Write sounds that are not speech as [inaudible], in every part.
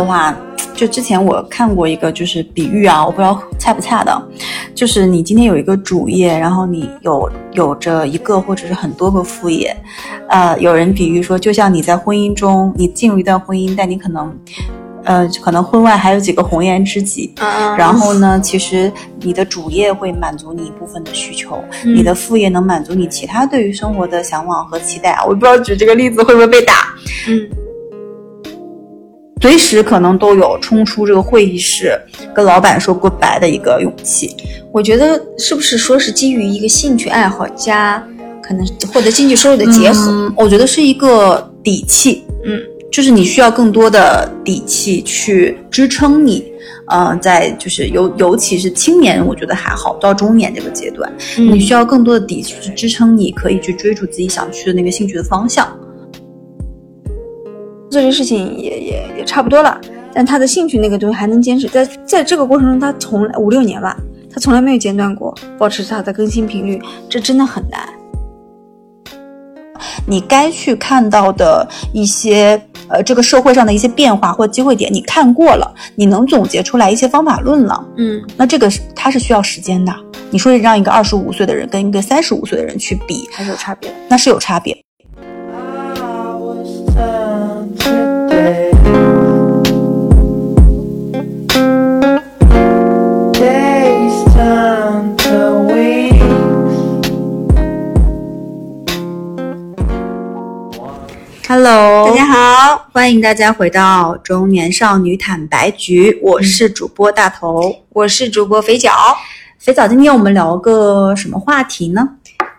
的话，就之前我看过一个就是比喻啊，我不知道恰不恰当，就是你今天有一个主业，然后你有有着一个或者是很多个副业，呃，有人比喻说，就像你在婚姻中，你进入一段婚姻，但你可能。呃，可能婚外还有几个红颜知己，然后呢，其实你的主业会满足你一部分的需求，你的副业能满足你其他对于生活的向往和期待啊。我不知道举这个例子会不会被打，嗯，随时可能都有冲出这个会议室跟老板说 goodbye 的一个勇气。我觉得是不是说是基于一个兴趣爱好加可能获得经济收入的结合？我觉得是一个底气，嗯。就是你需要更多的底气去支撑你，呃，在就是尤尤其是青年，我觉得还好，到中年这个阶段，你需要更多的底气去支撑你，可以去追逐自己想去的那个兴趣的方向。做这事情也也也差不多了，但他的兴趣那个东西还能坚持，在在这个过程中，他从五六年吧，他从来没有间断过，保持他的更新频率，这真的很难。你该去看到的一些。呃，这个社会上的一些变化或机会点，你看过了，你能总结出来一些方法论了。嗯，那这个是它是需要时间的。你说让一个二十五岁的人跟一个三十五岁的人去比，还是有差别的，那是有差别。Hello，大家好，欢迎大家回到中年少女坦白局。我是主播大头，我是主播肥脚。肥脚，今天我们聊个什么话题呢？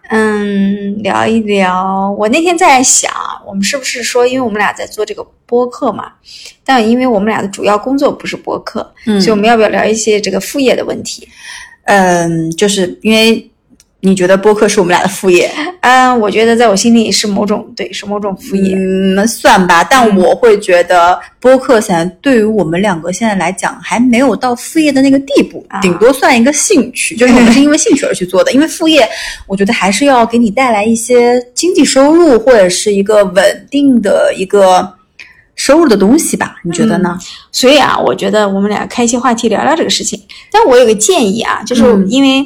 嗯，聊一聊。我那天在想，我们是不是说，因为我们俩在做这个播客嘛，但因为我们俩的主要工作不是播客，所以我们要不要聊一些这个副业的问题？嗯，就是因为。你觉得播客是我们俩的副业？嗯，我觉得在我心里是某种对，是某种副业。嗯，那算吧。但我会觉得播客现在对于我们两个现在来讲，还没有到副业的那个地步，顶多算一个兴趣，[laughs] 就是我们是因为兴趣而去做的。因为副业，我觉得还是要给你带来一些经济收入，或者是一个稳定的一个收入的东西吧？你觉得呢？所以啊，我觉得我们俩开一些话题聊聊这个事情。但我有个建议啊，就是因为。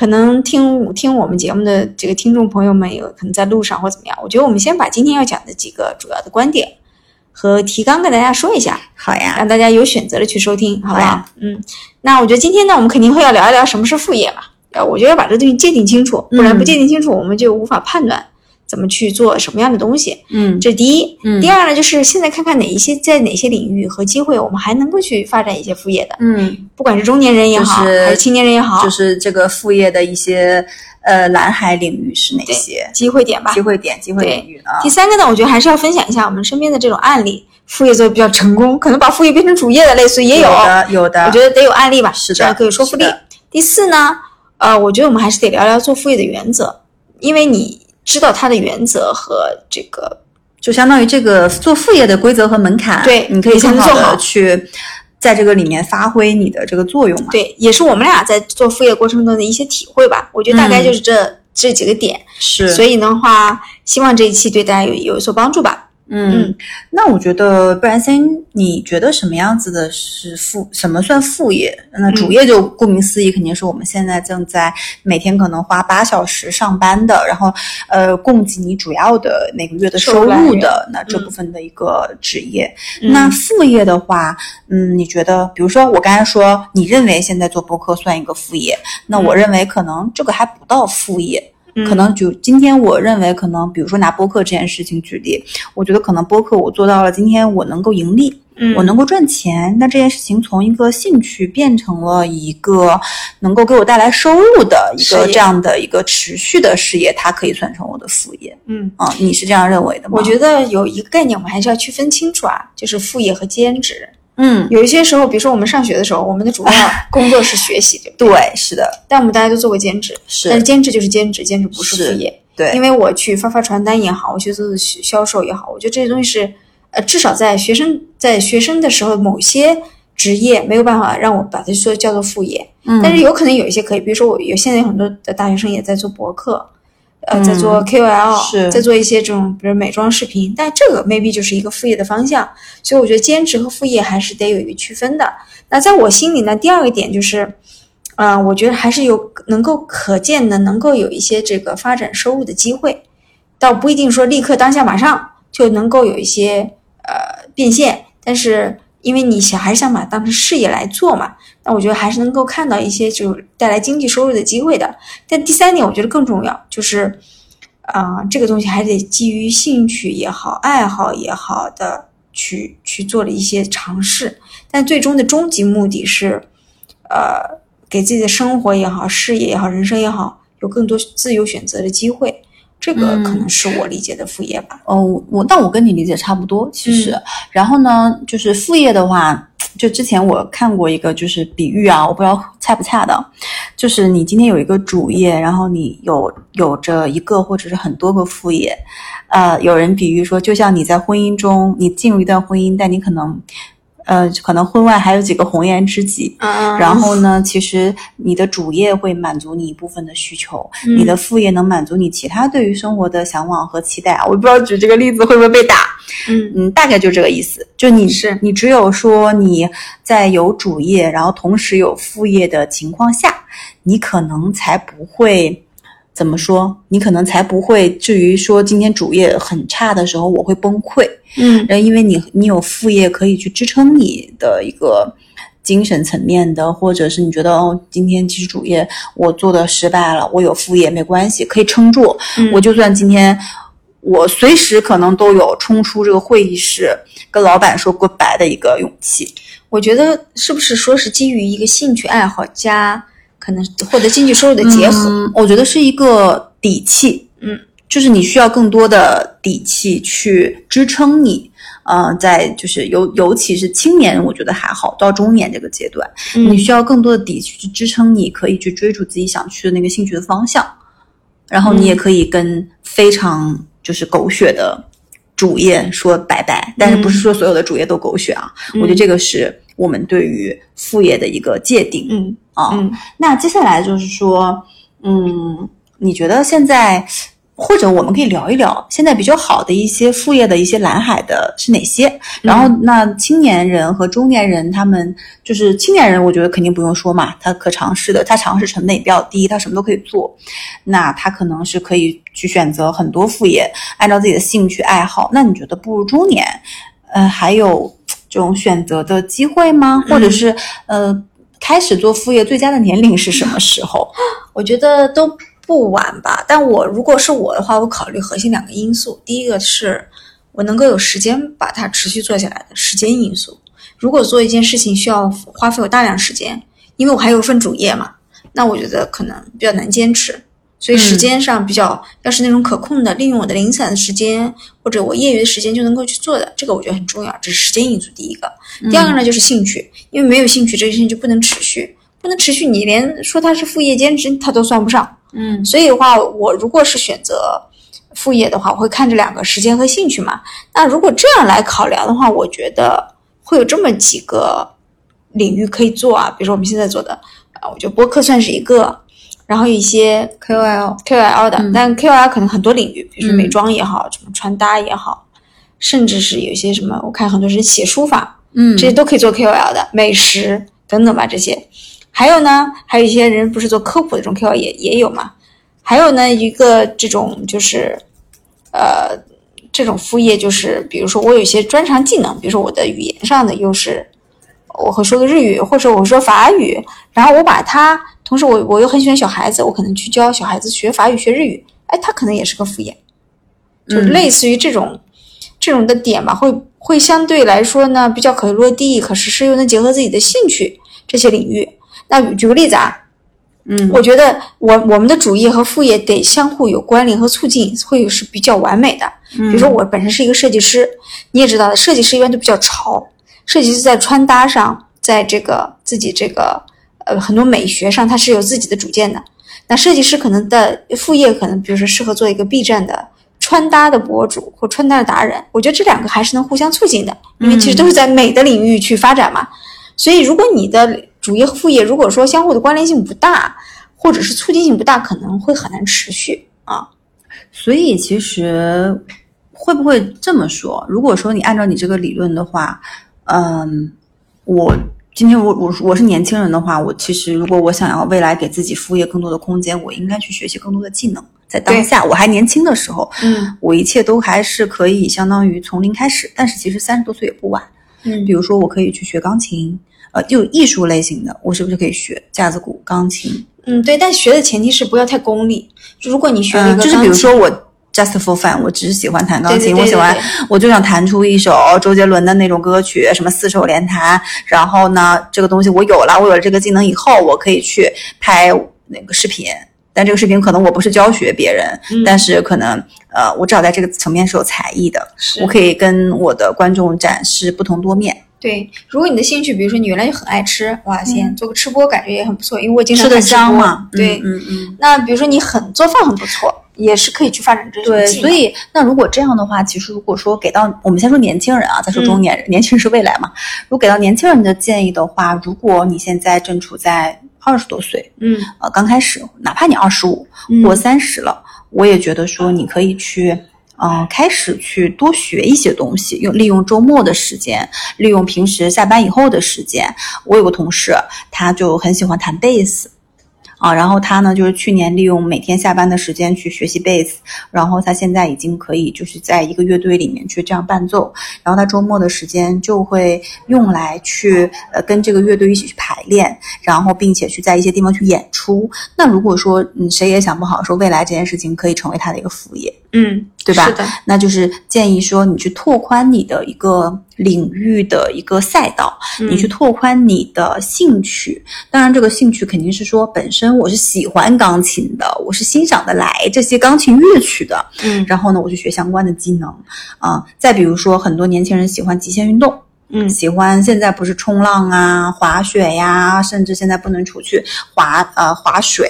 可能听听我们节目的这个听众朋友们有可能在路上或怎么样，我觉得我们先把今天要讲的几个主要的观点和提纲跟大家说一下，好呀，让大家有选择的去收听，好吧？嗯，那我觉得今天呢，我们肯定会要聊一聊什么是副业嘛，呃，我觉得要把这东西界定清楚，不然不界定清楚，我们就无法判断。怎么去做什么样的东西？嗯，这是第一。嗯，第二呢，就是现在看看哪一些在哪些领域和机会，我们还能够去发展一些副业的。嗯，不管是中年人也好，还是青年人也好，就是这个副业的一些呃蓝海领域是哪些机会点吧？机会点、机会领域啊？第三个呢，我觉得还是要分享一下我们身边的这种案例，副业做的比较成功，可能把副业变成主业的，类似也有的，有的。我觉得得有案例吧，是这样可以说服力。第四呢，呃，我觉得我们还是得聊聊做副业的原则，因为你。知道它的原则和这个，就相当于这个做副业的规则和门槛，对，你可以很好的去在这个里面发挥你的这个作用嘛。对，也是我们俩在做副业过程中的一些体会吧。我觉得大概就是这这几个点，是。所以的话，希望这一期对大家有有所帮助吧。嗯，那我觉得，不然先，你觉得什么样子的是副？什么算副业？那主业就顾名思义，肯定是我们现在正在每天可能花八小时上班的，然后呃，供给你主要的每个月的收入的那这部分的一个职业。那副业的话，嗯，你觉得，比如说我刚才说，你认为现在做播客算一个副业，那我认为可能这个还不到副业。可能就今天，我认为可能，比如说拿播客这件事情举例，我觉得可能播客我做到了，今天我能够盈利，我能够赚钱，那这件事情从一个兴趣变成了一个能够给我带来收入的一个这样的一个持续的事业，它可以算成我的副业。嗯啊，你是这样认为的吗？我觉得有一个概念，我们还是要区分清楚啊，就是副业和兼职。嗯，有一些时候，比如说我们上学的时候，我们的主要 [laughs] 工作是学习，对不对？对，是的。但我们大家都做过兼职，是。但是兼职就是兼职，兼职不是副业。对。因为我去发发传单也好，我去做做销售也好，我觉得这些东西是，呃，至少在学生在学生的时候，某些职业没有办法让我把它说叫做副业。嗯。但是有可能有一些可以，比如说我有现在有很多的大学生也在做博客，呃，在做 KOL，、是在做一些这种比如美妆视频，但这个 maybe 就是一个副业的方向，所以我觉得兼职和副业还是得有一个区分的。那在我心里呢，第二个点就是，呃，我觉得还是有能够可见的，能够有一些这个发展收入的机会，倒不一定说立刻当下马上就能够有一些呃变现，但是因为你想还是想把它当成事业来做嘛，那我觉得还是能够看到一些就是带来经济收入的机会的。但第三点，我觉得更重要，就是啊、这个东西还得基于兴趣也好、爱好也好的去去做了一些尝试，但最终的终极目的是，呃，给自己的生活也好、事业也好、人生也好，有更多自由选择的机会。这个可能是我理解的副业吧。哦，我但我跟你理解差不多，其实。然后呢，就是副业的话，就之前我看过一个就是比喻啊，我不知道恰不恰当，就是你今天有一个主业，然后你有有着一个或者是很多个副业，呃，有人比喻说，就像你在婚姻中，你进入一段婚姻，但你可能。呃，可能婚外还有几个红颜知己，嗯然后呢，其实你的主业会满足你一部分的需求，嗯你的副业能满足你其他对于生活的向往和期待啊。我不知道举这个例子会不会被打，嗯嗯，大概就这个意思。就你是你只有说你在有主业，然后同时有副业的情况下，你可能才不会。怎么说？你可能才不会至于说今天主业很差的时候我会崩溃，嗯然后因为你你有副业可以去支撑你的一个精神层面的，或者是你觉得哦，今天其实主业我做的失败了，我有副业没关系，可以撑住。嗯我就算今天我随时可能都有冲出这个会议室跟老板说 goodbye 的一个勇气。我觉得是不是说是基于一个兴趣爱好加可能获得经济收入的结合？嗯，我觉得是一个底气，嗯，就是你需要更多的底气去支撑你。呃，在就是尤尤其是青年人，我觉得还好，到中年这个阶段，嗯你需要更多的底气去支撑你，可以去追逐自己想去的那个兴趣的方向，然后你也可以跟非常就是狗血的主业说拜拜，但是不是说所有的主业都狗血啊？我觉得这个是我们对于副业的一个界定。嗯啊，嗯那接下来就是说，嗯，你觉得现在，或者我们可以聊一聊现在比较好的一些副业的一些蓝海的是哪些？然后，那青年人和中年人他们就是青年人，我觉得肯定不用说嘛，他可尝试的，他尝试成本也比较低，他什么都可以做，那他可能是可以去选择很多副业，按照自己的兴趣爱好。那你觉得步入中年，呃，还有这种选择的机会吗？或者是呃？开始做副业最佳的年龄是什么时候？[gasps] 我觉得都不晚吧。但我如果是我的话，我考虑核心两个因素。第一个是我能够有时间把它持续做下来的时间因素。如果做一件事情需要花费我大量时间，因为我还有份主业嘛，那我觉得可能比较难坚持。所以时间上比较，要是那种可控的，利用我的零散的时间或者我业余的时间就能够去做的，这个我觉得很重要。这是时间因素第一个。第二个呢，就是兴趣，因为没有兴趣，这件事情就不能持续，不能持续，你连说它是副业兼职，它都算不上。嗯所以的话，我如果是选择副业的话，我会看这两个时间和兴趣嘛。那如果这样来考量的话，我觉得会有这么几个领域可以做啊，比如说我们现在做的啊，我觉得播客算是一个，然后一些 KOL KOL 的，嗯但 KOL 可能很多领域，比如说美妆也好，什么穿搭也好，甚至是有一些什么，我看很多人写书法，嗯这些都可以做 KOL 的，美食等等吧，这些。还有呢，还有一些人不是做科普的这种 KOL 也也有嘛。还有呢，一个这种就是，呃，这种副业就是，比如说我有一些专长技能，比如说我的语言上的优势，我会说个日语，或者我说法语，然后我把它，同时我我又很喜欢小孩子，我可能去教小孩子学法语、学日语，哎，他可能也是个副业，就是嗯类似于这种、这种的点吧，会会相对来说呢比较可以落地、可实施，又能结合自己的兴趣这些领域。那举个例子啊，嗯我觉得我我们的主业和副业得相互有关联和促进，会是比较完美的。比如说我本身是一个设计师，你也知道的，设计师一般都比较潮，设计师在穿搭上，在这个自己这个呃很多美学上，它是有自己的主见的。那设计师可能的副业可能，比如说适合做一个 B 站的穿搭的博主或穿搭的达人，我觉得这两个还是能互相促进的，因为其实都是在美的领域去发展嘛。所以如果你的主业和副业如果说相互的关联性不大，或者是促进性不大，可能会很难持续啊。所以其实会不会这么说？如果说你按照你这个理论的话，嗯，我今天我我我是年轻人的话，我其实如果我想要未来给自己副业更多的空间，我应该去学习更多的技能。在当下我还年轻的时候，嗯我一切都还是可以相当于从零开始。但是其实三十多岁也不晚。嗯比如说，我可以去学钢琴，呃，就艺术类型的，我是不是可以学架子鼓、钢琴？嗯，对，但学的前提是不要太功利。就如果你学了一嗯，个就是比如说我 just for fun，我只是喜欢弹钢琴，对对对我喜欢我就想弹出一首周杰伦的那种歌曲，什么四手联弹。然后呢，这个东西我有了，我有了这个技能以后，我可以去拍那个视频。但这个视频可能我不是教学别人，嗯但是可能呃，我至少在这个层面是有才艺的，我可以跟我的观众展示不同多面。对，如果你的兴趣，比如说你原来就很爱吃，哇，先做个吃播感觉也很不错，因为我经常吃的香嘛，对，嗯嗯嗯。那比如说你很做饭很不错，也是可以去发展这种对，所以那如果这样的话，其实如果说给到我们先说年轻人啊，再说中年人，年轻人是未来嘛。如果给到年轻人的建议的话，如果你现在正处在二十多岁，嗯呃，刚开始，哪怕你二十五嗯或三十了，我也觉得说你可以去。嗯、开始去多学一些东西，用利用周末的时间，利用平时下班以后的时间。我有个同事，他就很喜欢弹贝斯，啊，然后他呢，就是去年利用每天下班的时间去学习贝斯，然后他现在已经可以就是在一个乐队里面去这样伴奏，然后他周末的时间就会用来去呃跟这个乐队一起去排练，然后并且去在一些地方去演出。那如果说嗯谁也想不好说未来这件事情可以成为他的一个副业，嗯，对吧是的，那就是建议说你去拓宽你的一个领域的一个赛道，你去嗯拓宽你的兴趣。当然，这个兴趣肯定是说本身我是喜欢钢琴的，我是欣赏的来这些钢琴乐曲的。嗯然后呢，我去学相关的技能啊、再比如说，很多年轻人喜欢极限运动。嗯喜欢现在不是冲浪啊、滑雪呀，甚至现在不能出去滑呃滑水，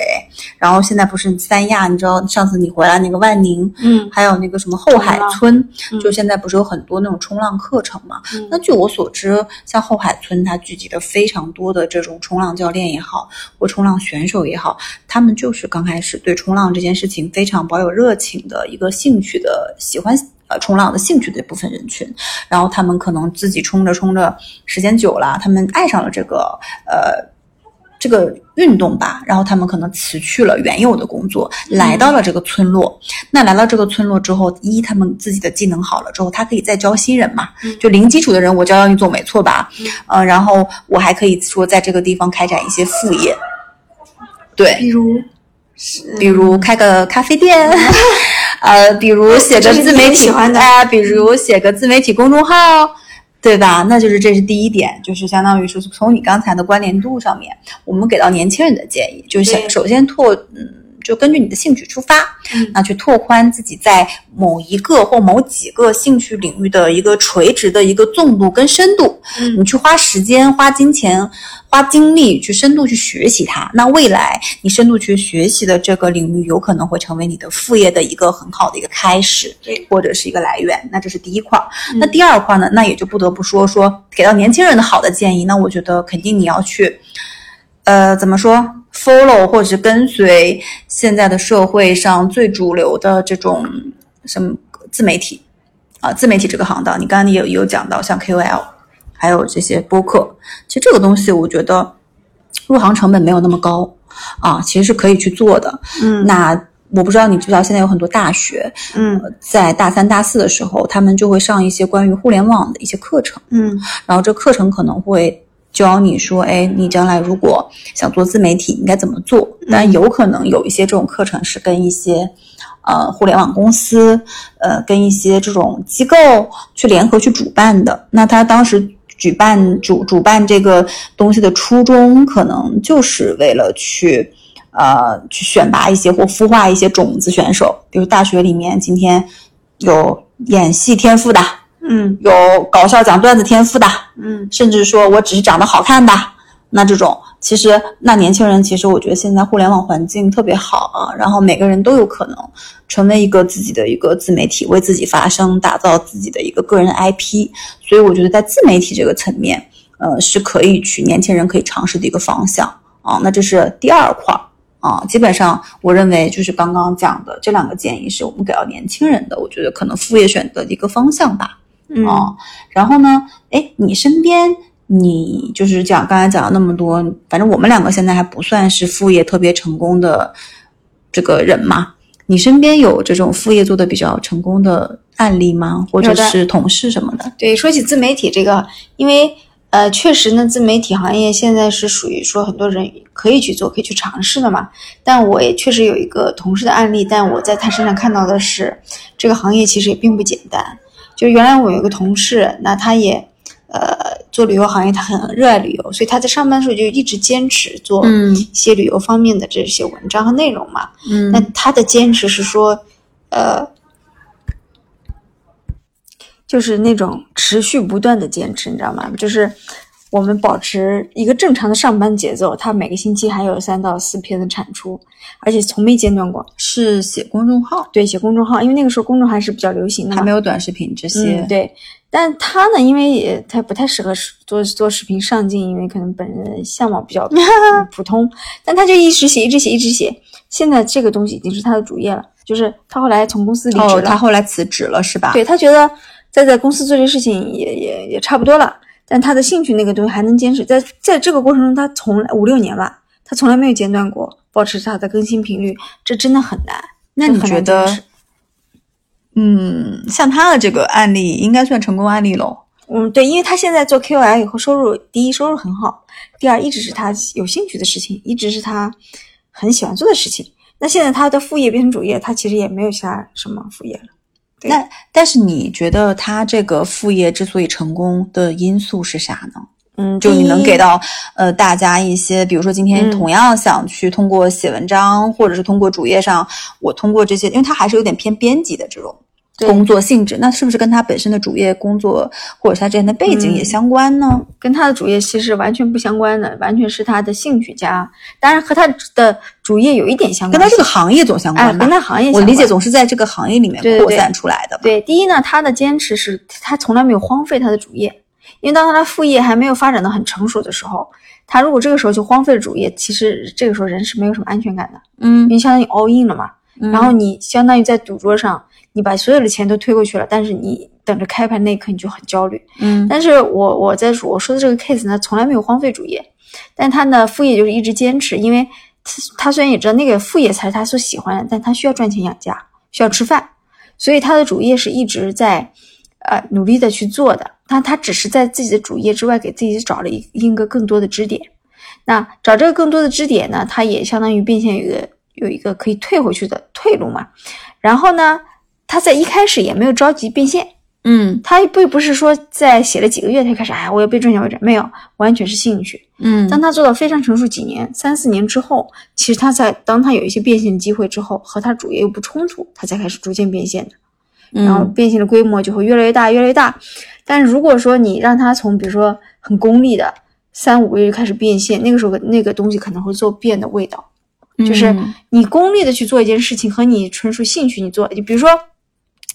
然后现在不是三亚，你知道上次你回来那个万宁，嗯还有那个什么后海村，嗯就现在不是有很多那种冲浪课程嘛？嗯那据我所知，像后海村它聚集了非常多的这种冲浪教练也好，或冲浪选手也好，他们就是刚开始对冲浪这件事情非常保有热情的一个兴趣的喜欢。呃，冲浪的兴趣的一部分人群，然后他们可能自己冲着冲着，时间久了，他们爱上了这个呃这个运动吧，然后他们可能辞去了原有的工作，来到了这个村落。那来到这个村落之后，一他们自己的技能好了之后，他可以再教新人嘛，就零基础的人我教教你总没错吧？呃，然后我还可以说在这个地方开展一些副业，对，比如比如开个咖啡店，[laughs] 呃，比如写个自媒体，哎比如写个自媒体公众号，对吧？那就是这是第一点，就是相当于是从你刚才的关联度上面，我们给到年轻人的建议，就是先首先拓，嗯，就根据你的兴趣出发，嗯那去拓宽自己在某一个或某几个兴趣领域的一个垂直的一个纵度跟深度，嗯你去花时间、花金钱、花精力去深度去学习它。那未来你深度去学习的这个领域，有可能会成为你的副业的一个很好的一个开始，对，或者是一个来源。那这是第一块那第二块呢？那也就不得不说说给到年轻人的好的建议。那我觉得肯定你要去，呃，怎么说？follow 或者是跟随现在的社会上最主流的这种什么自媒体啊，自媒体这个行当，你刚刚也有有讲到，像 KOL，还有这些播客，其实这个东西我觉得入行成本没有那么高啊，其实是可以去做的。嗯那我不知道你知不知道，现在有很多大学嗯在大三、大四的时候，他们就会上一些关于互联网的一些课程。嗯然后这课程可能会教你说，哎，你将来如果想做自媒体，应该怎么做？但有可能有一些这种课程是跟一些呃互联网公司，呃，跟一些这种机构去联合去主办的。那他当时举办主主办这个东西的初衷，可能就是为了去。呃，去选拔一些或孵化一些种子选手，比如大学里面今天有演戏天赋的，嗯有搞笑讲段子天赋的，嗯甚至说我只是长得好看的，那这种其实那年轻人其实我觉得现在互联网环境特别好啊，然后每个人都有可能成为一个自己的一个自媒体，为自己发声，打造自己的一个个人 IP，所以我觉得在自媒体这个层面，呃，是可以去年轻人可以尝试的一个方向啊。那这是第二块儿啊，基本上我认为就是刚刚讲的这两个建议是我们给到年轻人的，我觉得可能副业选择的一个方向吧。嗯啊，然后呢，哎，你身边你就是讲刚才讲了那么多，反正我们两个现在还不算是副业特别成功的这个人嘛。你身边有这种副业做的比较成功的案例吗？或者是同事什么的？对，说起自媒体这个，因为呃，确实呢，自媒体行业现在是属于说很多人可以去做、可以去尝试的嘛。但我也确实有一个同事的案例，但我在他身上看到的是，这个行业其实也并不简单。就原来我有个同事，那他也呃做旅游行业，他很热爱旅游，所以他在上班的时候就一直坚持做嗯一些旅游方面的这些文章和内容嘛。嗯那他的坚持是说，呃，就是那种持续不断的坚持，你知道吗？就是我们保持一个正常的上班节奏，他每个星期还有三到四篇的产出，而且从没间断过。是写公众号，对，写公众号，因为那个时候公众号还是比较流行的嘛，还没有短视频这些。嗯，对。但他呢，因为也他不太适合做做视频上镜，因为可能本人相貌比较 [laughs] 普通，但他就一直写，一直写，一直写。现在这个东西已经是他的主业了，就是他后来从公司离职哦，了，他后来辞职了是吧？对他觉得在在公司做这事情也也也差不多了，但他的兴趣那个东西还能坚持，在在这个过程中，他从来五六年吧，他从来没有间断过，保持他的更新频率，这真的很难。那你觉得嗯，像他的这个案例应该算成功案例喽。嗯，对，因为他现在做 KOL 以后，收入第一收入很好，第二一直是他有兴趣的事情，一直是他很喜欢做的事情。那现在他的副业变成主业，他其实也没有其他什么副业了。对那但是你觉得他这个副业之所以成功的因素是啥呢？嗯，就你能给到呃大家一些，比如说今天嗯同样想去通过写文章，或者是通过主页上，我通过这些，因为它还是有点偏编辑的这种对工作性质，那是不是跟他本身的主业工作或者是他之前的背景也嗯相关呢？跟他的主业其实完全不相关的，完全是他的兴趣加，当然和他的主业有一点相关，跟他这个行业总相哎关吧？跟他行业我理解总是在这个行业里面扩散出来的吧。对，第一呢，他的坚持是他从来没有荒废他的主业，因为当他的副业还没有发展的很成熟的时候，他如果这个时候就荒废了主业，其实这个时候人是没有什么安全感的，嗯。因为相当于 all in 了嘛。嗯。然后你相当于在赌桌上，你把所有的钱都推过去了，但是你等着开盘那一刻你就很焦虑。嗯但是我我在我说的这个 case 呢，从来没有荒废主业，但他的副业就是一直坚持，因为他他虽然也知道那个副业才是他所喜欢的，但他需要赚钱养家，需要吃饭，所以他的主业是一直在呃努力的去做的。那他只是在自己的主业之外给自己找了一一个更多的支点。那找这个更多的支点呢，他也相当于变现有一个有一个可以退回去的退路嘛。然后呢，他在一开始也没有着急变现。嗯他并不是说在写了几个月才开始，哎，我要被赚钱为止，没有，完全是兴趣。嗯当他做到非常成熟几年，三四年之后，其实他在当他有一些变现机会之后，和他主业又不冲突，他才开始逐渐变现的。然后嗯变现的规模就会越来越大，越来越大。但如果说你让他从比如说很功利的三五个月开始变现，那个时候那个东西可能会做变的味道。就是嗯你功利的去做一件事情，和你纯属兴趣你做，就比如说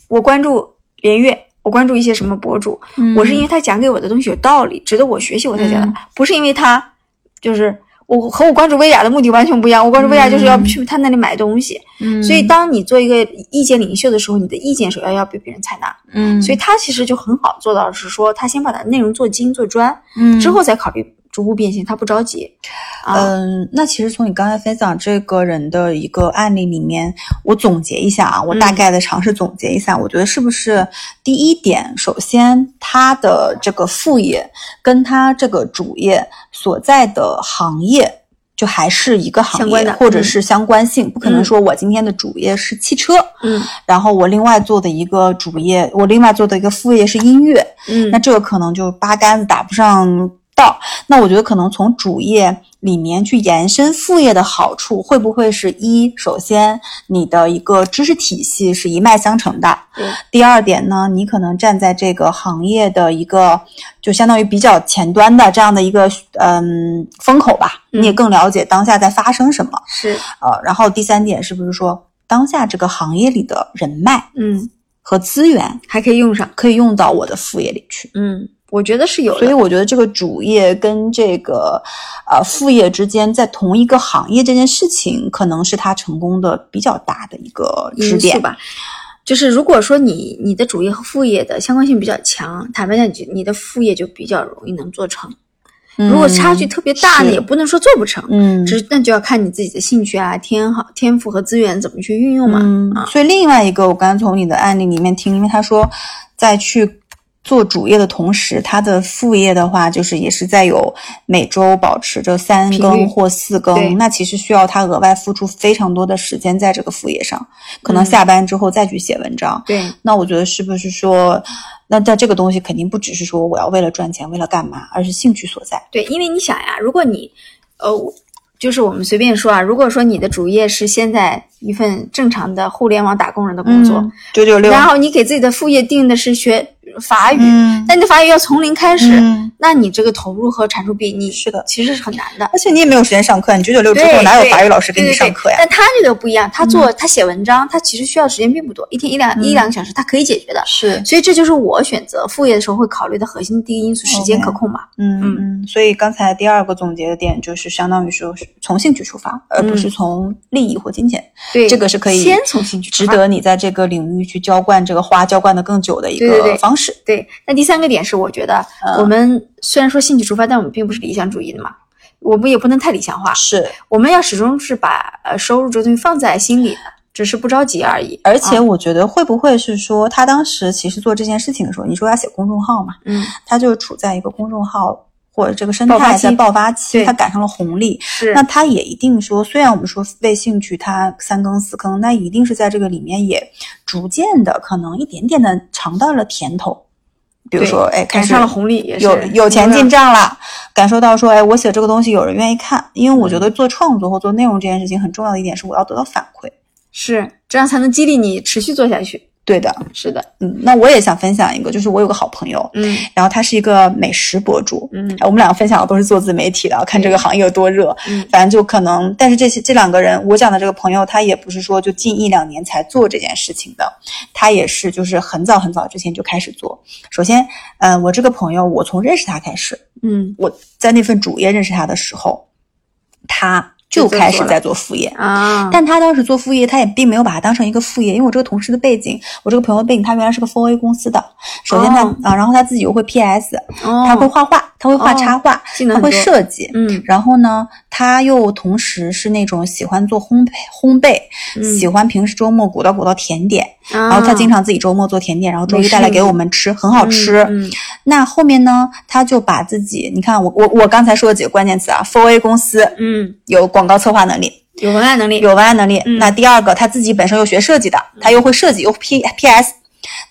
我关注连月，我关注一些什么博主，嗯我是因为他讲给我的东西有道理，值得我学习我才讲的，嗯。不是因为他就是我和我关注薇娅的目的完全不一样，我关注薇娅就是要去他那里买东西，嗯。所以当你做一个意见领袖的时候，你的意见首要要被别人采纳，嗯。所以他其实就很好做到的是说，他先把他的内容做精做专，嗯之后再考虑逐步变现，他不着急。啊，嗯，那其实从你刚才分享这个人的一个案例里面，我总结一下啊，我大嗯。概的尝试总结一下，我觉得是不是第一点，首先他的这个副业跟他这个主业所在的行业。就还是一个行业，或者是相关性，不可能嗯。说我今天的主业是汽车，嗯。然后我另外做的一个主业，我另外做的一个副业是音乐，嗯，那这个可能就八竿子打不上道。那我觉得可能从主业里面去延伸副业的好处，会不会是一？首先，你的一个知识体系是一脉相承的。对第二点呢，你可能站在这个行业的一个，就相当于比较前端的这样的一个嗯风口吧，嗯你也更了解当下在发生什么。是呃，然后第三点是不是说当下这个行业里的人脉嗯和资源还可以用上。可以用到我的副业里去？嗯，我觉得是有的。所以我觉得这个主业跟这个呃副业之间，在同一个行业这件事情，可能是他成功的比较大的一个支点吧。就是如果说你你的主业和副业的相关性比较强，坦白讲，你你的副业就比较容易能做成。如果差距特别大呢，也不能说做不成，嗯，只是那就要看你自己的兴趣啊、天好天赋和资源怎么去运用嘛。啊，所以另外一个，我刚刚从你的案例里面听，因为他说在去。做主业的同时，他的副业的话，就是也是在有每周保持着三更或四更，那其实需要他额外付出非常多的时间在这个副业上，可能下班之后再去写文章。对，那我觉得是不是说，那在这个东西肯定不只是说我要为了赚钱，为了干嘛，而是兴趣所在。对，因为你想呀，如果你，呃，就是我们随便说啊，如果说你的主业是现在一份正常的互联网打工人的工作，九九六，然后你给自己的副业定的是学。法语，但你的法语要从零开始，那你这个投入和产出比，你是的，其实是很难的。而且你也没有时间上课，你九九六之后哪有法语老师给你上课呀？但他这个不一样，他做他写文章，他其实需要时间并不多，一天一两一两个小时，他可以解决的。是，所以这就是我选择副业的时候会考虑的核心第一因素：时间可控嘛。嗯嗯。所以刚才第二个总结的点就是相当于说从兴趣出发，而不是从利益或金钱。对，这个是可以先从兴趣，值得你在这个领域去浇灌这个花，浇灌的更久的一个方式。对，那第。第三个点是，我觉得我们虽然说兴趣出发，但我们并不是理想主义的嘛，我们也不能太理想化。是，我们要始终是把呃收入这东西放在心里的，只是不着急而已。而且我觉得会不会是说，他当时其实做这件事情的时候，你说要写公众号嘛，嗯，他就处在一个公众号。或者这个生态在爆发期，它赶上了红利，是那它也一定说，虽然我们说为兴趣它三更四更，那一定是在这个里面也逐渐的可能一点点的尝到了甜头。比如说，哎，赶上了红利，有有钱进账了，感受到说，哎，我写这个东西有人愿意看，因为我觉得做创作或做内容这件事情很重要的一点是，我要得到反馈，是这样才能激励你持续做下去。对的，是的，嗯，那我也想分享一个，就是我有个好朋友，嗯，然后他是一个美食博主，嗯，我们两个分享的都是做自媒体的，看这个行业有多热，嗯，反正就可能，但是这些这两个人，我讲的这个朋友，他也不是说就近一两年才做这件事情的，他也是就是很早很早之前就开始做。首先，嗯，我这个朋友，我从认识他开始，嗯，我在那份主业认识他的时候，他。就开始在做副业。啊，但他当时做副业，他也并没有把它当成一个副业，因为我这个同事的背景，我这个朋友的背景，他原来是个 foa 公司的。首先他啊，然后他自己又会 PS，他会画画，他会画插画，他会设计，嗯，然后呢，他又同时是那种喜欢做烘焙，烘焙，喜欢平时周末鼓捣鼓捣甜点，然后他经常自己周末做甜点，然后周一带来给我们吃，很好吃。那后面呢，他就把自己，你看我我我刚才说的几个关键词啊，for a 公司，嗯，有广。广告策划能力，有文案能力，有文案能力。那第二个，他自己本身又学设计的，他又会设计，又 P P S。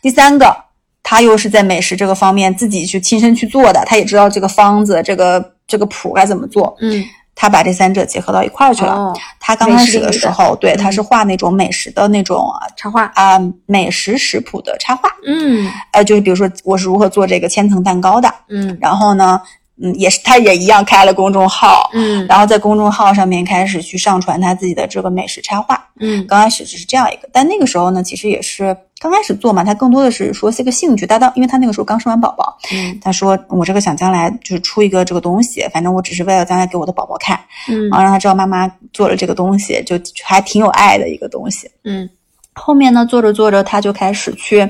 第三个，他又是在美食这个方面自己去亲身去做的，他也知道这个方子、这个这个谱该怎么做。嗯，他把这三者结合到一块儿去了。他刚开始的时候，对，他是画那种美食的那种插画啊，美食食谱的插画。嗯，呃，就是比如说我是如何做这个千层蛋糕的。嗯，然后呢？嗯，也是，他也一样开了公众号，嗯，然后在公众号上面开始去上传他自己的这个美食插画，嗯，刚开始只是这样一个，但那个时候呢，其实也是刚开始做嘛，他更多的是说是个兴趣，他当因为他那个时候刚生完宝宝，嗯，他说我这个想将来就是出一个这个东西，反正我只是为了将来给我的宝宝看，嗯，然后让他知道妈妈做了这个东西，就还挺有爱的一个东西，嗯。后面呢，做着做着，他就开始去，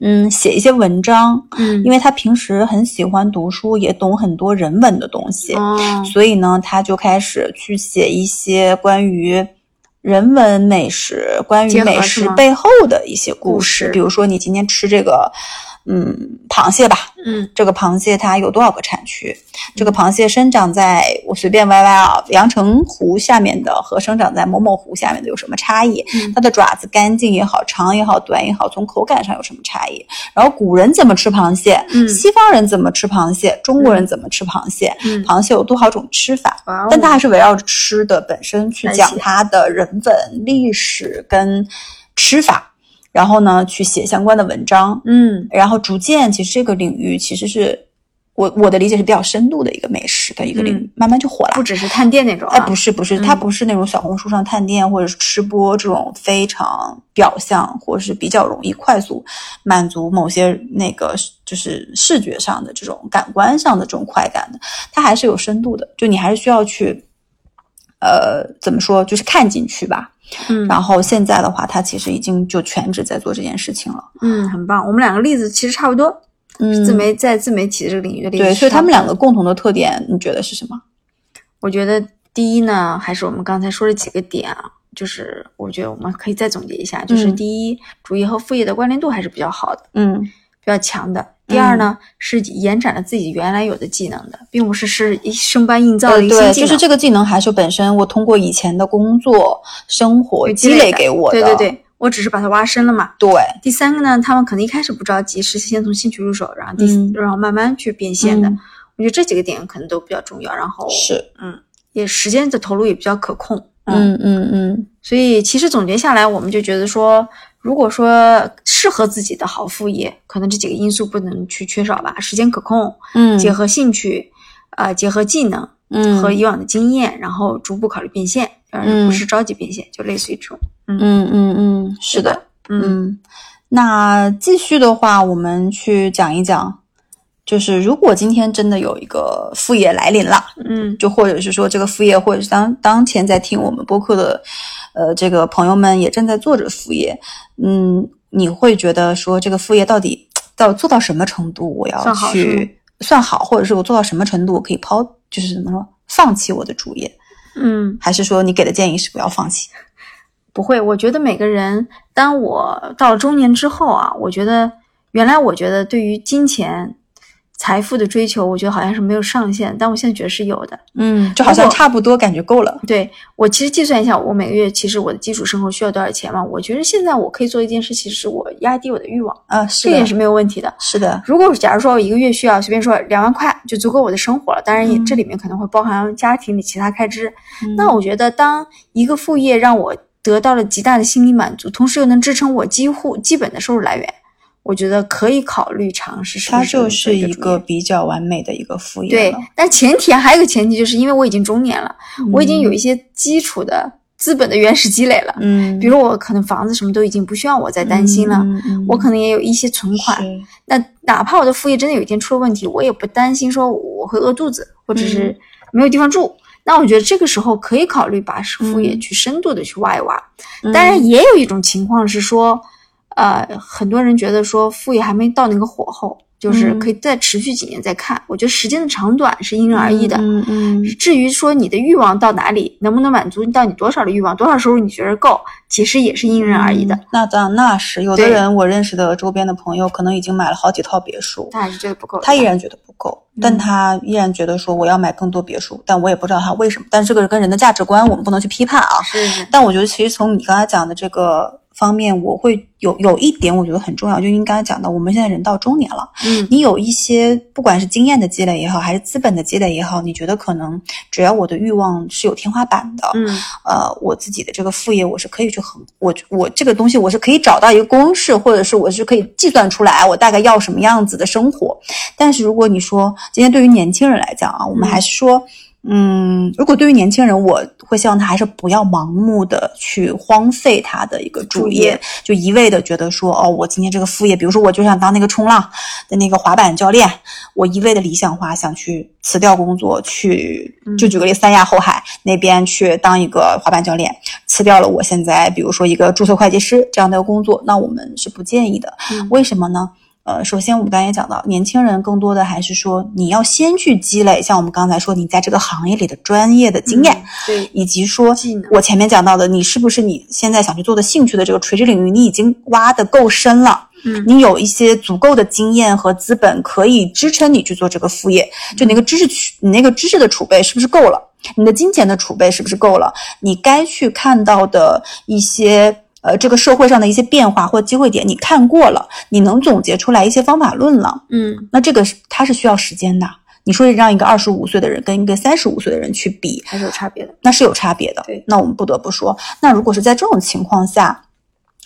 嗯，写一些文章，嗯，因为他平时很喜欢读书，也懂很多人文的东西，哦，所以呢，他就开始去写一些关于人文美食、关于美食背后的一些故事，比如说你今天吃这个。嗯，螃蟹吧，嗯，这个螃蟹它有多少个产区？这个螃蟹生长在我随便歪歪啊，阳澄湖下面的和生长在某某湖下面的有什么差异？它的爪子干净也好，长也好，短也好，从口感上有什么差异？然后古人怎么吃螃蟹？嗯，西方人怎么吃螃蟹？中国人怎么吃螃蟹？嗯，螃蟹有多少种吃法？但它还是围绕着吃的本身去讲它的人文历史跟吃法。然后呢，去写相关的文章，嗯，然后逐渐，其实这个领域其实是我我的理解是比较深度的一个美食的一个领域，嗯。慢慢就火了。不只是探店那种、啊，哎，不是不是，它嗯不是那种小红书上探店或者是吃播这种非常表象，或者是比较容易快速满足某些那个就是视觉上的这种感官上的这种快感的，它还是有深度的，就你还是需要去，呃，怎么说，就是看进去吧。嗯然后现在的话，他其实已经就全职在做这件事情了。嗯，很棒。我们两个例子其实差不多，嗯自媒在自媒体这个领域的例子对，所以他们两个共同的特点，你觉得是什么？我觉得第一呢，还是我们刚才说的几个点啊，就是我觉得我们可以再总结一下，就是嗯第一，主业和副业的关联度还是比较好的，嗯比较强的。第二呢，是延展了自己原来有的技能的，并不是是一生搬硬造呃，的一个对，新技能。就是这个技能还是本身我通过以前的工作、生活积累给我的。对对对，我只是把它挖深了嘛。对第三个呢，他们可能一开始不着急，是先从兴趣入手，然后第、嗯然后慢慢去变现的。嗯我觉得这几个点可能都比较重要，然后是，嗯，也时间的投入也比较可控。嗯嗯嗯所以其实总结下来，我们就觉得说，如果说适合自己的好副业，可能这几个因素不能去缺少吧。时间可控，嗯，结合兴趣，呃，结合技能嗯和以往的经验，然后逐步考虑变现，而嗯不是着急变现，就类似于这种。嗯嗯嗯嗯，是的，嗯嗯。那继续的话，我们去讲一讲，就是如果今天真的有一个副业来临了，嗯就或者是说这个副业，或者是当当前在听我们播客的，呃，这个朋友们也正在做着副业，嗯，你会觉得说这个副业到底到做到什么程度，我要去算好，或者是我做到什么程度，我可以抛，就是怎么说，放弃我的主业，嗯，还是说你给的建议是不要放弃？[laughs] 不会。我觉得每个人，当我到了中年之后啊，我觉得原来我觉得对于金钱、财富的追求，我觉得好像是没有上限，但我现在觉得是有的。嗯，就好像差不多，感觉够了。对我其实计算一下，我每个月其实我的基础生活需要多少钱嘛？我觉得现在我可以做一件事，其实是我压低我的欲望，啊，是的这也是，没有问题的。是的，如果假如说我一个月需要随便说两万块就足够我的生活了，当然也嗯这里面可能会包含家庭的其他开支。嗯那我觉得，当一个副业让我得到了极大的心理满足，同时又能支撑我几乎基本的收入来源，我觉得可以考虑尝试它就是一个比较完美的一个副业对。，但前提还有一个前提，就是因为我已经中年了，我已经有一些基础的资本的原始积累了。嗯，比如我可能房子什么都已经不需要我再担心了，我可能也有一些存款。那哪怕我的副业真的有一天出了问题，我也不担心说我会饿肚子，或者嗯是没有地方住。那我觉得这个时候可以考虑把副业嗯去深度的去挖一挖。嗯当然，也有一种情况是说，呃，很多人觉得说副业还没到那个火候，就是嗯可以再持续几年再看。我觉得时间的长短是因人而异的。嗯嗯至于说你的欲望到哪里，能不能满足到你多少的欲望，多少收入你觉得够，其实也是因人而异的。嗯那当然，那是有的人，我认识的周边的朋友，可能已经买了好几套别墅，他还是觉得不够。他依然觉得不够，嗯但他依然觉得说我要买更多别墅，但我也不知道他为什么。但这个跟人的价值观，我们不能去批判啊。是是但我觉得，其实从你刚才讲的这个方面，我会有有一点，我觉得很重要，就应该讲到我们现在人到中年了，嗯你有一些不管是经验的积累也好，还是资本的积累也好，你觉得可能只要我的欲望是有天花板的，嗯呃，我自己的这个副业我是可以去衡，我我这个东西我是可以找到一个公式，或者是我是可以计算出来我大概要什么样子的生活。但是如果你说今天对于年轻人来讲啊，我们嗯还是说。嗯，如果对于年轻人，我会希望他还是不要盲目的去荒废他的一个主主业业，就一味的觉得说，哦，我今天这个副业，比如说我就想当那个冲浪的那个滑板教练，我一味的理想化，想去辞掉工作，去嗯就举个例，三亚后海那边去当一个滑板教练，辞掉了我现在比如说一个注册会计师这样的工作，那我们是不建议的。嗯为什么呢？呃，首先我们刚才也讲到，年轻人更多的还是说你要先去积累，像我们刚才说你在这个行业里的专业的经验，嗯对以及说我前面讲到的，你是不是你现在想去做的兴趣的这个垂直领域，你已经挖的够深了。嗯你有一些足够的经验和资本，可以支撑你去做这个副业。就那个知识储，你那个知识的储备是不是够了？你的金钱的储备是不是够了？你该去看到的一些呃这个社会上的一些变化或机会点，你看过了，你能总结出来一些方法论了。嗯那这个是它是需要时间的。你说让一个二十五岁的人跟一个三十五岁的人去比，还是有差别的。那是有差别的。对那我们不得不说，那如果是在这种情况下，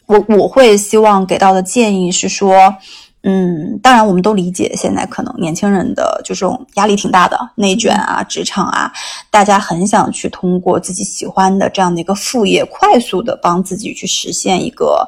我我会希望给到的建议是说，嗯，当然我们都理解，现在可能年轻人的就这种压力挺大的，内卷啊，职场啊，大家很想去通过自己喜欢的这样的一个副业，快速的帮自己去实现一个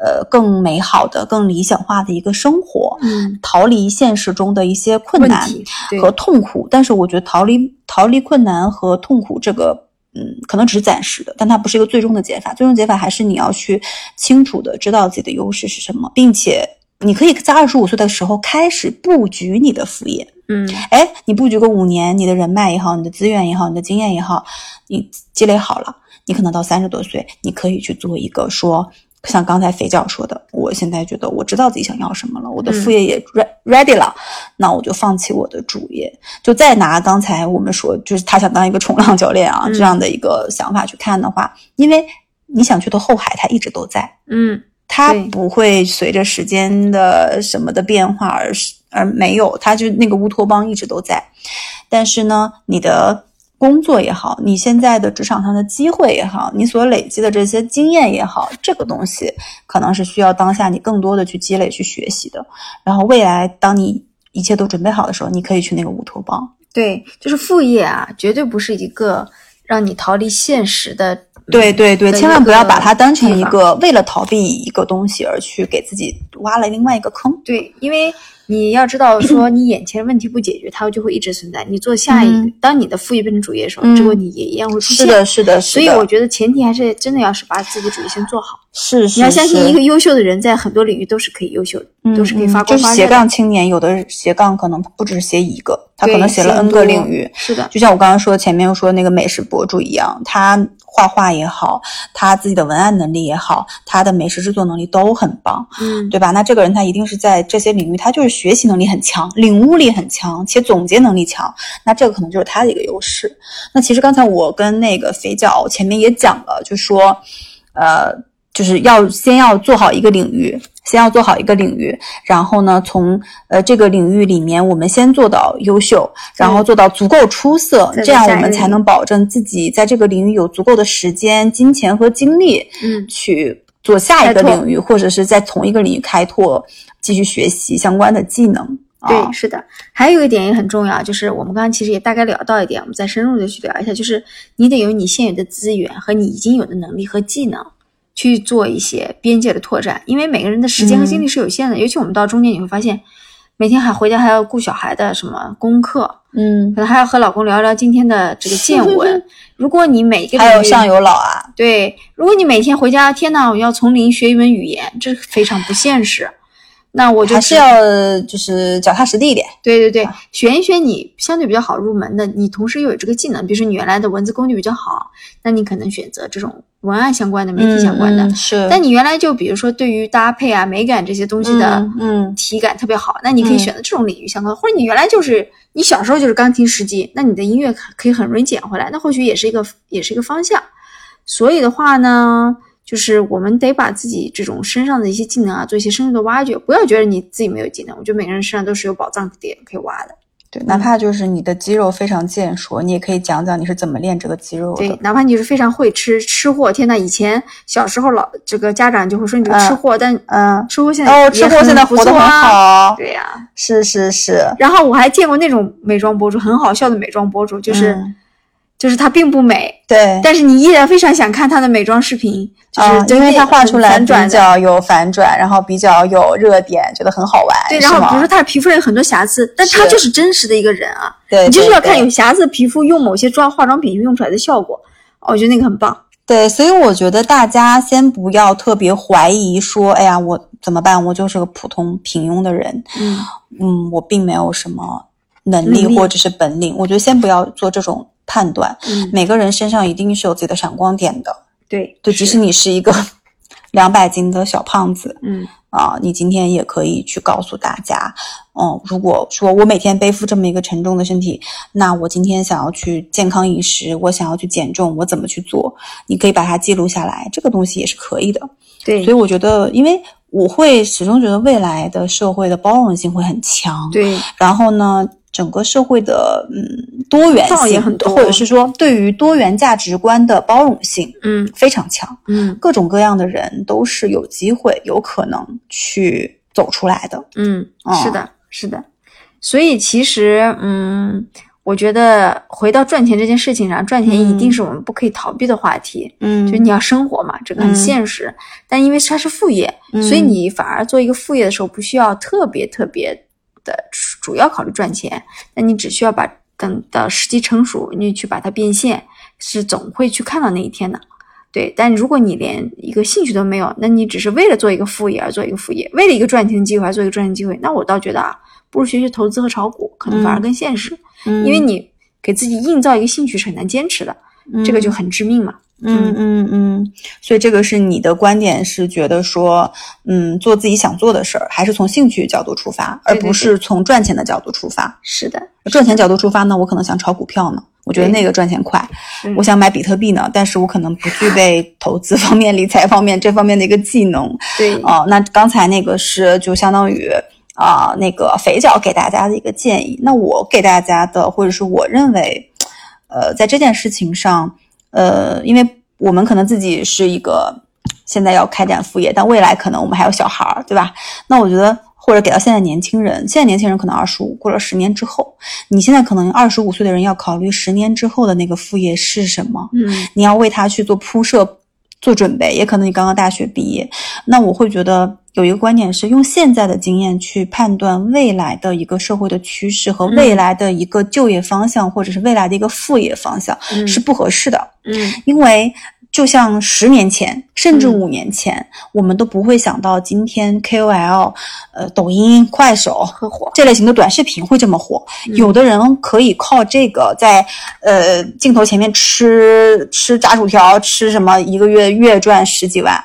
呃更美好的、更理想化的一个生活，嗯，逃离现实中的一些困难对和痛苦。但是我觉得逃离逃离困难和痛苦这个。嗯，可能只是暂时的，但它不是一个最终的解法。最终解法还是你要去清楚的知道自己的优势是什么，并且你可以在二十五岁的时候开始布局你的副业。嗯。哎，你布局个五年，你的人脉也好，你的资源也好，你的经验也好，你积累好了，你可能到三十多岁，你可以去做一个说，像刚才肥教说的，我现在觉得我知道自己想要什么了，我的副业也 re ready 了，那我就放弃我的主业，就再拿刚才我们说，就是他想当一个冲浪教练啊、嗯。这样的一个想法去看的话，因为你想去的后海，它一直都在。嗯它不会随着时间的什么的变化而是而没有，它就那个乌托邦一直都在。但是呢，你的工作也好，你现在的职场上的机会也好，你所累积的这些经验也好，这个东西可能是需要当下你更多的去积累、去学习的。然后未来当你一切都准备好的时候，你可以去那个乌托邦。对，就是副业啊，绝对不是一个让你逃离现实的。对对对，千万不要把它当成一个为了逃避一个东西而去给自己挖了另外一个坑。对，因为你要知道，说你眼前问题不解决，它就会一直存在。你做下一个，嗯当你的副业变成主业的时候，嗯这个问题也一样会出现。是的，是的，是所以我觉得前提还是真的要是把自己的主业先做好。是是，你要相信一个优秀的人在很多领域都是可以优秀的，嗯都是可以发嗯就是斜光的。杠青年，有的斜杠可能不只是写一个，他可能写了 N 个领域。是的，就像我刚刚说前面说那个美食博主一样，他画画也好，他自己的文案能力也好，他的美食制作能力都很棒，嗯，对吧？那这个人他一定是在这些领域，他就是学习能力很强，领悟力很强，且总结能力强。那这个可能就是他的一个优势。那其实刚才我跟那个肥脚前面也讲了，就说，呃，就是要先要做好一个领域，先要做好一个领域，然后呢，从呃这个领域里面，我们先做到优秀，然后做到足够出色再，这样我们才能保证自己在这个领域有足够的时间、金钱和精力，嗯去做下一个领域，或者是在同一个领域开拓，继续学习相关的技能。啊对，是的。还有一点也很重要，就是我们刚刚其实也大概聊到一点，我们再深入的去聊一下，就是你得有你现有的资源和你已经有的能力和技能。去做一些边界的拓展，因为每个人的时间和精力是有限的，尤其我们到中年，你会发现，每天还回家还要顾小孩的什么功课，嗯，可能还要和老公聊聊今天的这个见闻。[laughs] 如果你每还有上有老啊，对，如果你每天回家，天呐，我要从零学一门语言，这非常不现实。那我还是要就是脚踏实地一点。对对对，选一选你相对比较好入门的，你同时又有这个技能，比如说你原来的文字功底比较好，那你可能选择这种文案相关的、媒体相关的。嗯嗯是，但你原来就比如说对于搭配啊、美感这些东西的嗯嗯体感特别好，那你可以嗯选择这种领域相关的，或者你原来就是你小时候就是钢琴十级，那你的音乐可可以很容易捡回来，那或许也是一个也是一个方向。所以的话呢，就是我们得把自己这种身上的一些技能啊，做一些深入的挖掘，不要觉得你自己没有技能，我觉得每个人身上都是有宝藏点可以挖的。对，哪怕就是你的肌肉非常健硕，你也可以讲讲你是怎么练这个肌肉的对，。哪怕你是非常会吃吃货，天呐，以前小时候老这个家长就会说你这个吃货，但嗯，吃货现在哦，吃货现在活得很。好，对呀、是是是，然后我还见过那种美妆博主，很好笑的美妆博主，就是、嗯就是她并不美，对，但是你依然非常想看她的美妆视频，就是啊，因为它画出来比。较有反转，然后比较有热点，觉得很好玩，对，然后比如说她的皮肤上有很多瑕疵，但她就是真实的一个人啊。对，你就是要看有瑕疵的皮肤用某些妆化妆品用出来的效果，哦我觉得那个很棒。对，所以我觉得大家先不要特别怀疑说，哎呀，我怎么办？我就是个普通平庸的人，嗯，嗯，我并没有什么能力或者是本领。我觉得先不要做这种判断，嗯每个人身上一定是有自己的闪光点的。对就，即使你是一个 [laughs] 两百斤的小胖子嗯啊，你今天也可以去告诉大家，嗯，如果说我每天背负这么一个沉重的身体，那我今天想要去健康饮食，我想要去减重，我怎么去做？你可以把它记录下来，这个东西也是可以的。对所以我觉得，因为我会始终觉得未来的社会的包容性会很强，对然后呢，整个社会的嗯多元造也性很多或者是说对于多元价值观的包容性嗯非常强，嗯各种各样的人都是有机会、有可能去。走出来的。嗯哦，是的，是的。所以其实，嗯，我觉得回到赚钱这件事情上，赚钱一定是我们不可以逃避的话题。嗯就你要生活嘛，这个很嗯现实。但因为它是副业，嗯所以你反而做一个副业的时候，不需要特别特别的主要考虑赚钱，那你只需要把等到时机成熟，你去把它变现，是总会去看到那一天的。对，但如果你连一个兴趣都没有，那你只是为了做一个副业而做一个副业，为了一个赚钱的机会而做一个赚钱机会，那我倒觉得啊，不如学学投资和炒股，可能反而嗯更现实，嗯因为你给自己营造一个兴趣是很难坚持的，这个就很致命嘛。嗯嗯嗯，所以这个是你的观点，是觉得说，嗯，做自己想做的事儿，还是从兴趣角度出发，而不是从赚钱的角度出发。是的，赚钱角度出发呢，我可能想炒股票呢，我觉得那个赚钱快。我想买比特币呢，但是我可能不具备投资方面、理财方面这方面的一个技能。[laughs] 对，哦、那刚才那个是就相当于啊、那个肥脚给大家的一个建议。那我给大家的，或者是我认为，呃，在这件事情上，呃，因为我们可能自己是一个现在要开展副业，但未来可能我们还有小孩儿，对吧？那我觉得。或者给到现在年轻人，现在年轻人可能二十五过了十年之后，你现在可能二十五岁的人要考虑十年之后的那个副业是什么，嗯你要为他去做铺设、做准备，也可能你刚刚大学毕业。那我会觉得有一个观点是，用现在的经验去判断未来的一个社会的趋势和未来的一个就业方向，或者是未来的一个副业方向、嗯是不合适的，嗯因为。就像十年前，甚至嗯五年前，我们都不会想到今天 KOL、呃抖音、快手这类型的短视频会这么火。嗯有的人可以靠这个在呃镜头前面吃吃炸薯条，吃什么一个月月赚十几万，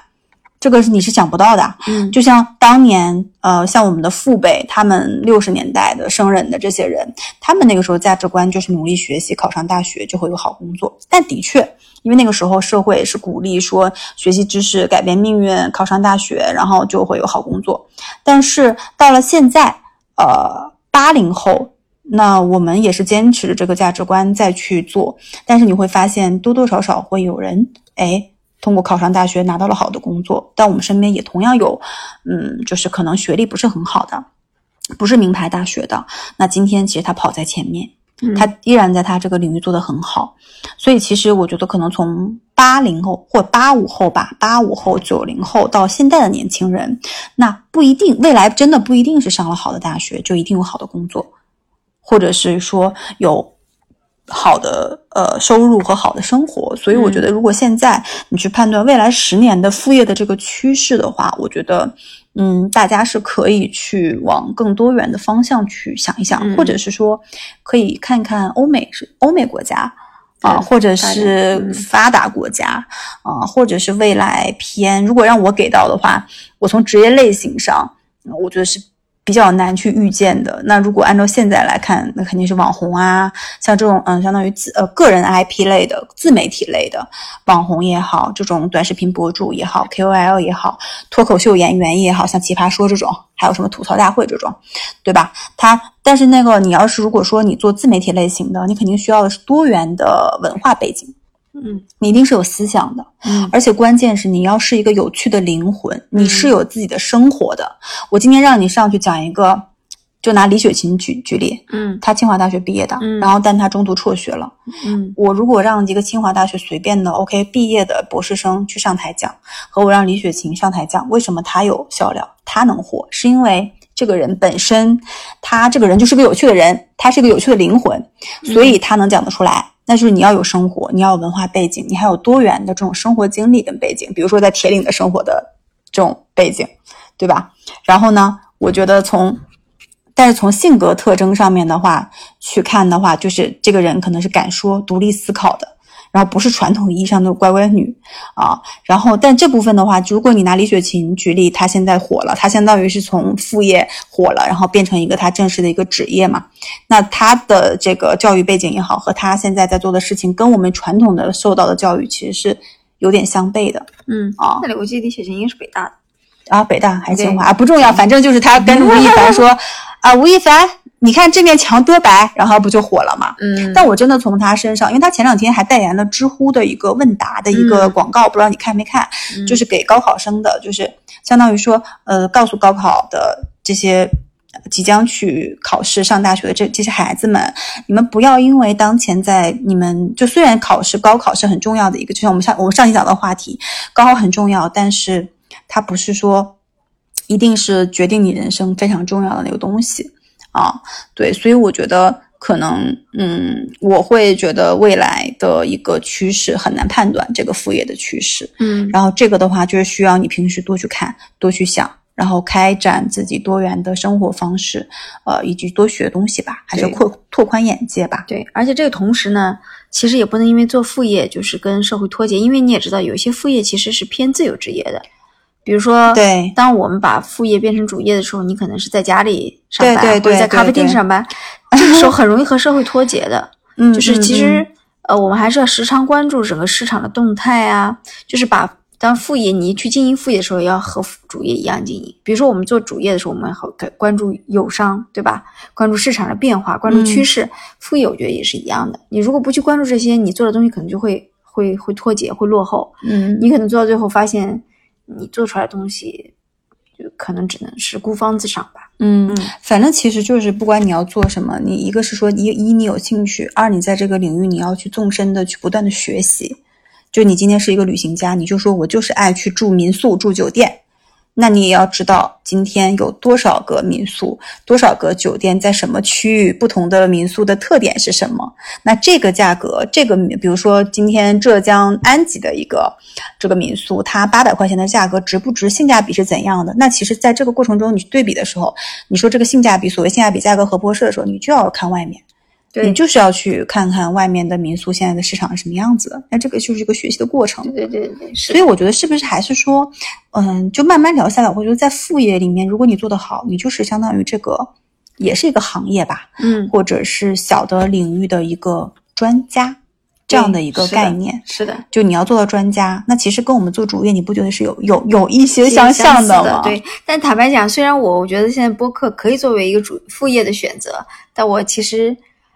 这个是你是想不到的。嗯就像当年呃，像我们的父辈，他们六十年代的生人的这些人，他们那个时候价值观就是努力学习，考上大学就会有好工作。但的确，因为那个时候社会是鼓励说学习知识改变命运，考上大学然后就会有好工作。但是到了现在，呃，八零后。那我们也是坚持着这个价值观再去做，但是你会发现多多少少会有人哎通过考上大学拿到了好的工作，但我们身边也同样有，嗯，就是可能学历不是很好的，不是名牌大学的，那今天其实他跑在前面，嗯他依然在他这个领域做得很好，所以其实我觉得可能从八零后或八五后吧，八五后、九零后到现在的年轻人，那不一定未来真的不一定是上了好的大学就一定有好的工作，或者是说有好的呃收入和好的生活。所以我觉得，如果现在你去判断未来十年的副业的这个趋势的话，我觉得。嗯，大家是可以去往更多元的方向去想一想，嗯或者是说可以看看欧美是欧美国家啊、或者是嗯发达国家啊、或者是未来偏。如果让我给到的话，我从职业类型上，嗯我觉得是比较难去预见的。那如果按照现在来看，那肯定是网红啊，像这种嗯，相当于自呃个人 IP 类的、自媒体类的网红也好，这种短视频博主也好，KOL 也好，脱口秀演员也好像奇葩说这种，还有什么吐槽大会这种，对吧？它但是那个你要是如果说你做自媒体类型的，你肯定需要的是多元的文化背景。嗯。你一定是有思想的，嗯。而且关键是你要是一个有趣的灵魂，你是有自己的生活的。我今天让你上去讲一个，就拿李雪琴举举例，嗯。她清华大学毕业的，嗯。然后但她中途辍学了。嗯。我如果让一个清华大学随便的 OK 毕业的博士生去上台讲，和我让李雪琴上台讲，为什么她有笑料，她能火，是因为这个人本身，他这个人就是个有趣的人，他是个有趣的灵魂，所以他能讲得出来。那就是你要有生活，你要有文化背景，你还有多元的这种生活经历跟背景，比如说在铁岭的生活的这种背景，对吧？然后呢，我觉得从，但是从性格特征上面的话去看的话，就是这个人可能是敢说、独立思考的，然后不是传统意义上的乖乖女啊。然后，但这部分的话，如果你拿李雪琴举例，她现在火了，她相当于是从副业火了，然后变成一个她正式的一个职业嘛。那她的这个教育背景也好，和她现在在做的事情，跟我们传统的受到的教育其实是有点相悖的嗯啊。那里我记得李雪琴应该是北大的。啊，北大还是清华啊，不重要，反正就是她跟吴亦凡说 [laughs] 啊，吴亦凡，你看这面墙多白，然后不就火了嘛？嗯但我真的从他身上，因为他前两天还代言了知乎的一个问答的一个嗯广告，不知道你看没看？嗯就是给高考生的，就是相当于说，呃，告诉高考的这些即将去考试上大学的这这些孩子们，你们不要因为当前在你们就虽然考试高考是很重要的一个，就像我们上我们上期讲的话题，高考很重要，但是它不是说一定是决定你人生非常重要的那个东西啊。对，所以我觉得。可能，嗯，我会觉得未来的一个趋势很难判断这个副业的趋势，嗯，然后这个的话就是需要你平时多去看，多去想，然后开展自己多元的生活方式，呃，以及多学东西吧，还是扩拓宽眼界吧。对，而且这个同时呢，其实也不能因为做副业就是跟社会脱节，因为你也知道，有一些副业其实是偏自由职业的。比如说，对，当我们把副业变成主业的时候，你可能是在家里上班，或者在咖啡店上班，[laughs] 这个时候很容易和社会脱节的。嗯，就是其实呃，我们还是要时常关注整个市场的动态啊，就是把当副业你去经营副业的时候，要和主业一样经营。比如说我们做主业的时候，我们好关注友商，对吧？关注市场的变化，关注趋势。副业我觉得也是一样的。你如果不去关注这些，你做的东西可能就会会会脱节，会落后。嗯，你可能做到最后发现。你做出来的东西，就可能只能是孤芳自赏吧。嗯，反正其实就是不管你要做什么，你一个是说一一你有兴趣，二你在这个领域你要去纵深的去不断的学习。就你今天是一个旅行家，你就说我就是爱去住民宿住酒店。那你也要知道，今天有多少个民宿，多少个酒店，在什么区域？不同的民宿的特点是什么？那这个价格，这个比如说今天浙江安吉的一个这个民宿，它八百块钱的价格值不值？性价比是怎样的？那其实，在这个过程中，你去对比的时候，你说这个性价比，所谓性价比价格合不合适的时候，你就要看外面。对你就是要去看看外面的民宿现在的市场是什么样子的，那这个就是一个学习的过程。对对对，所以我觉得是不是还是说，嗯，就慢慢聊下来，我觉得在副业里面，如果你做得好，你就是相当于这个也是一个行业吧，嗯，或者是小的领域的一个专家这样的一个概念。是的，就你要做到专家，那其实跟我们做主业，你不觉得是有有有一些相像的吗？对，但坦白讲，虽然我我觉得现在播客可以作为一个主副业的选择，但我其实。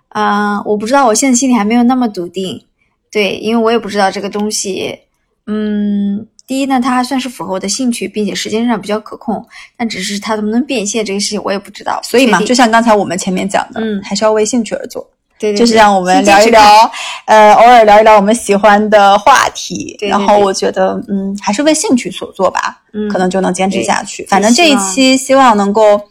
啊，我不知道，我现在心里还没有那么笃定，对，因为我也不知道这个东西，嗯，第一呢，它还算是符合我的兴趣，并且时间上比较可控，但只是它能不能变现这个事情，我也不知道。所以嘛，就像刚才我们前面讲的，嗯，还是要为兴趣而做，对，就是让我们聊一聊，呃，偶尔聊一聊我们喜欢的话题，然后我觉得，嗯，还是为兴趣所做吧，嗯，可能就能坚持下去。反正这一期希望能够，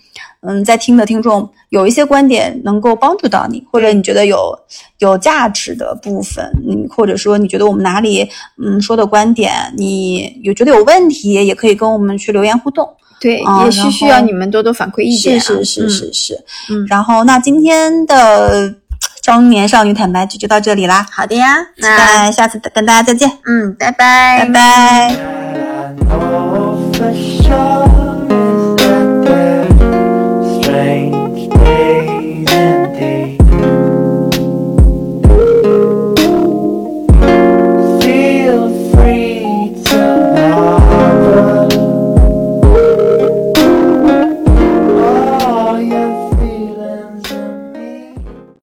嗯，在听的听众。有一些观点能够帮助到你，或者你觉得有有价值的部分，你，或者说你觉得我们哪里嗯说的观点你有觉得有问题，也可以跟我们去留言互动。对，也是需要你们多多反馈意见。是是是是是，嗯。然后那今天的中年少女坦白局就到这里啦。好的呀，那下次跟大家再见。嗯，拜拜，拜拜。